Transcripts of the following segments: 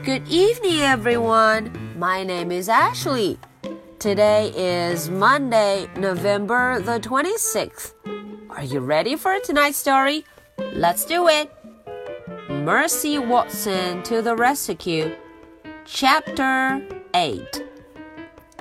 Good evening, everyone. My name is Ashley. Today is Monday, November the 26th. Are you ready for tonight's story? Let's do it. Mercy Watson to the Rescue, Chapter 8.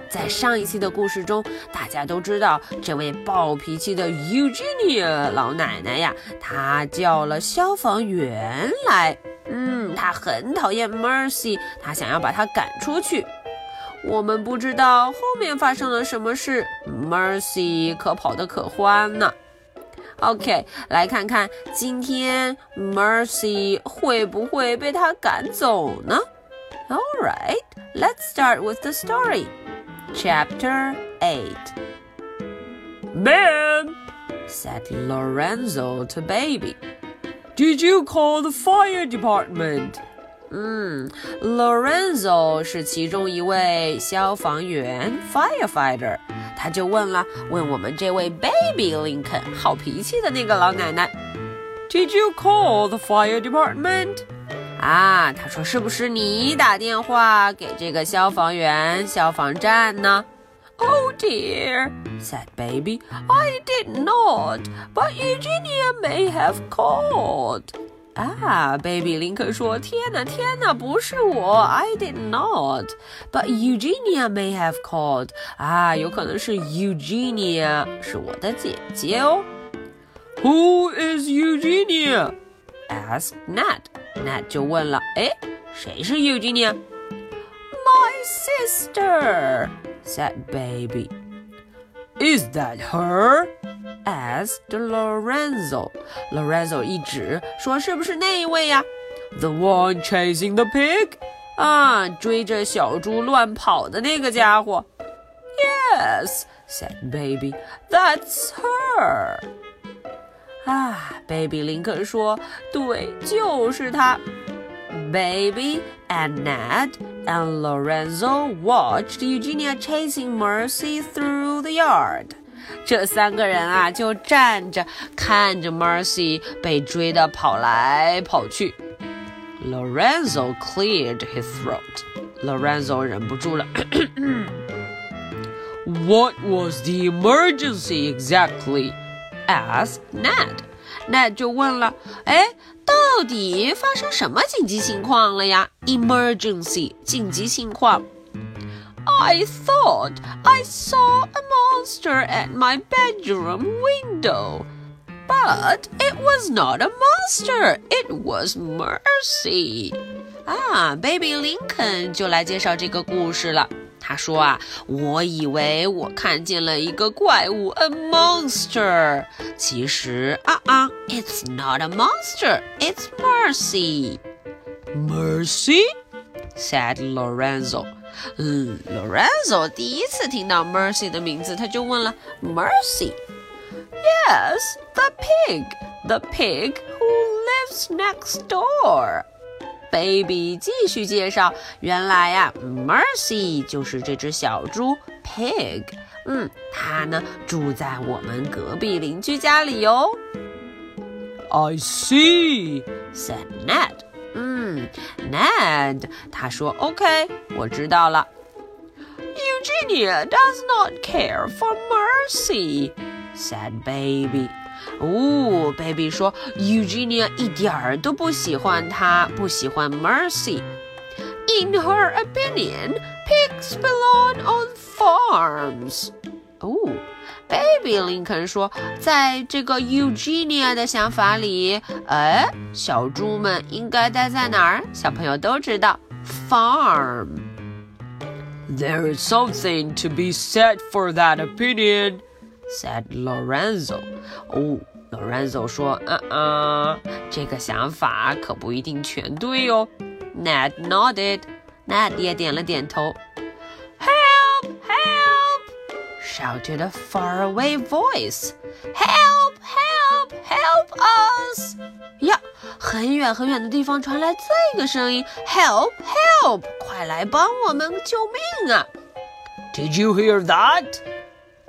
在上一期的故事中，大家都知道这位暴脾气的 Eugenia 老奶奶呀，她叫了消防员来。嗯， 她很讨厌 Mercy，她想要把她赶出去。我们不知道后面发生了什么事，Mercy 可跑得可欢呢。OK，来看看今天 Mercy 会不会被他赶走呢？All right, let's start with the story. Chapter 8 Man, said Lorenzo to Baby. Did you call the fire department? 嗯，Lorenzo 是其中一位消防员 （firefighter），他就问了，问我们这位 Baby Lincoln，好脾气的那个老奶奶 Did you call the fire department? 啊，他说是不是你打电话给这个消防员、消防站呢？Oh dear, said Baby, I did not, but Eugenia may have called. Ah, Baby 啊，Baby I did not. But Eugenia may have called. 啊，有可能是 Eugenia Who is Eugenia? Asked Ned. Ned Eugenia? My sister said Baby. is that her? Asked Lorenzo. Lorenzo 一指说：“是不是那一位呀？” The one chasing the pig? 啊，追着小猪乱跑的那个家伙。 Yes, said Baby. that's her. 啊，Baby 林肯说：“对，就是他。” Baby and Ned and Lorenzo watched Eugenia chasing Mercy through the yard. 这三个人啊，就站着看着 Mercy 被追的跑来跑去。Lorenzo cleared his throat. Lorenzo 忍不住了。 What was the emergency exactly? asked Ned. Ned 就问了，哎， 到底发生什么紧急情况了呀？Emergency，紧急情况。 I thought I saw a monster at my bedroom window. But it was not a monster. It was Mercy. 啊，Baby Lincoln 就来介绍这个故事了。 他说啊，我以为我看见了一个怪物，a monster。其实啊啊，it's not a monster. It's Mercy. Mercy? said Lorenzo. 嗯，Lorenzo 第一次听到 Mercy 的名字，他就问了 Mercy。 Yes, the pig. The pig who lives next door. Baby 继续介绍，原来呀、Mercy 就是这只小猪 Pig。嗯，它呢住在我们隔壁邻居家里哟。 I see. said Ned。嗯，Ned 他说 OK，我知道了。 Eugenia does not care for Mercy. said Baby。 哦，Baby 说 Eugenia 一点儿都不喜欢他，不喜欢 Mercy。 In her opinion, pigs belong on farms. 哦，Baby 林肯说，在这个 Eugenia 的想法里，哎，小猪们应该待在哪儿？小朋友都知道，farm。 There is something to be said for that opinion. said Lorenzo。哦，Lorenzo 说，嗯嗯，这个想法可不一定全对哦。Ned nodded。Ned 也点了点头。 Help! Help! shouted a faraway voice. Help! Help! Help us! 呀，很远很远的地方传来这个声音：Help! Help! 快来帮我们，救命啊 Did you hear that?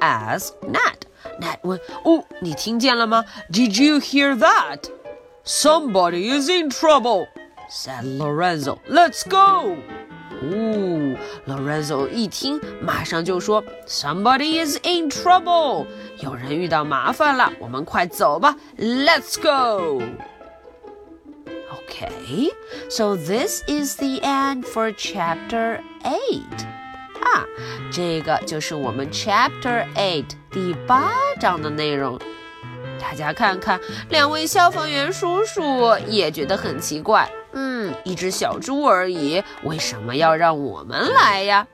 as Ned. Ned went, you hear that? Somebody is in trouble, said Lorenzo. Let's go. 哦，Lorenzo 一听，马上就说，Somebody is in trouble，有人遇到麻烦了，我们快走吧，Let's go。Okay, so this is the end for chapter 8. 差。这个就是我们 Chapter Eight 第八章的内容。大家看看，两位消防员叔叔也觉得很奇怪。嗯，一只小猪而已，为什么要让我们来呀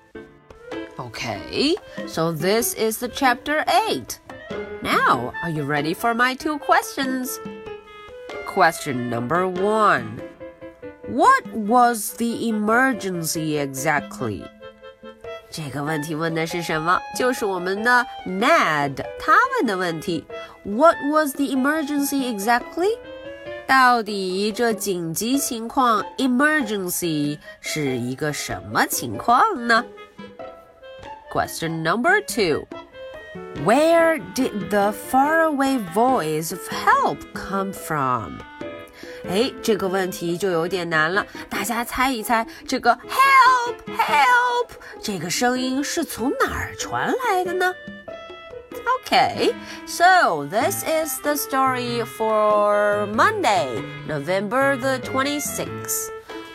？Okay, so this is the chapter eight. Now, are you ready for my two questions? Question number one What was the emergency exactly? 这个问题问的是什么？就是我们的 Ned 他问的问题。What was the emergency exactly？到底这紧急情况 emergency 是一个什么情况呢？Question number two. Where did the faraway voice of help come from? 哎，这个问题就有点难了，大家猜一猜，这个 help help 这个声音是从哪儿传来的呢？Okay, so this is the story for Monday, November the 26th.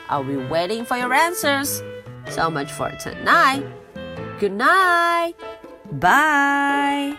I'll be waiting for your answers. So much for tonight. Good night. Bye.